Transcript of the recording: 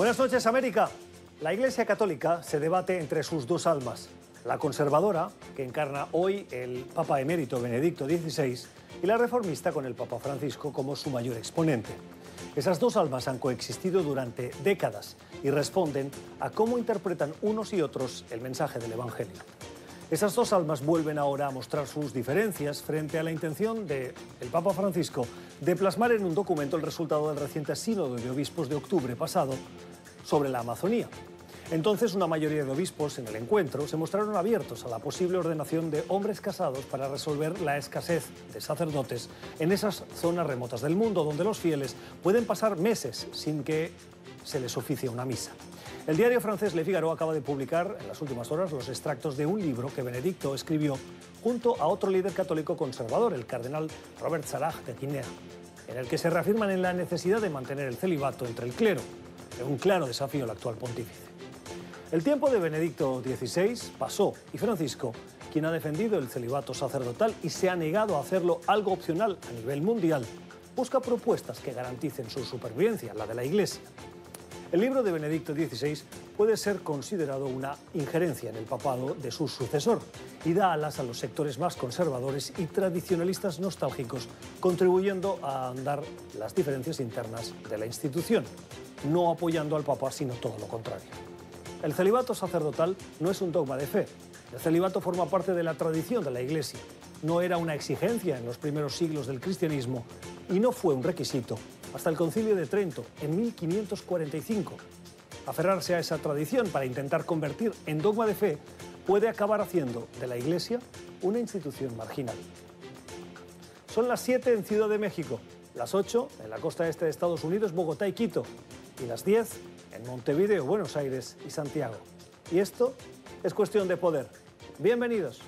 Buenas noches, América. La Iglesia Católica se debate entre sus dos almas, la conservadora, que encarna hoy el Papa emérito Benedicto XVI, y la reformista con el Papa Francisco como su mayor exponente. Esas dos almas han coexistido durante décadas y responden a cómo interpretan unos y otros el mensaje del Evangelio. Esas dos almas vuelven ahora a mostrar sus diferencias frente a la intención del Papa Francisco de plasmar en un documento el resultado del reciente sínodo de obispos de octubre pasado sobre la Amazonía. Entonces, una mayoría de obispos en el encuentro se mostraron abiertos a la posible ordenación de hombres casados para resolver la escasez de sacerdotes en esas zonas remotas del mundo donde los fieles pueden pasar meses sin que se les oficie una misa. El diario francés Le Figaro acaba de publicar en las últimas horas los extractos de un libro que Benedicto escribió junto a otro líder católico conservador, el cardenal Robert Salah de Guinea, en el que se reafirman en la necesidad de mantener el celibato entre el clero, un claro desafío al actual pontífice. El tiempo de Benedicto XVI pasó y Francisco, quien ha defendido el celibato sacerdotal y se ha negado a hacerlo algo opcional a nivel mundial, busca propuestas que garanticen su supervivencia, la de la Iglesia. El libro de Benedicto XVI puede ser considerado una injerencia en el papado de su sucesor y da alas a los sectores más conservadores y tradicionalistas nostálgicos, contribuyendo a andar las diferencias internas de la institución, no apoyando al Papa, sino todo lo contrario. El celibato sacerdotal no es un dogma de fe. El celibato forma parte de la tradición de la Iglesia. No era una exigencia en los primeros siglos del cristianismo y no fue un requisito hasta el Concilio de Trento en 1545. Aferrarse a esa tradición para intentar convertir en dogma de fe puede acabar haciendo de la Iglesia una institución marginal. Son las 7 en Ciudad de México, las 8 en la costa este de Estados Unidos, Bogotá y Quito, y las 10 en Montevideo, Buenos Aires y Santiago. Y esto es cuestión de poder. Bienvenidos.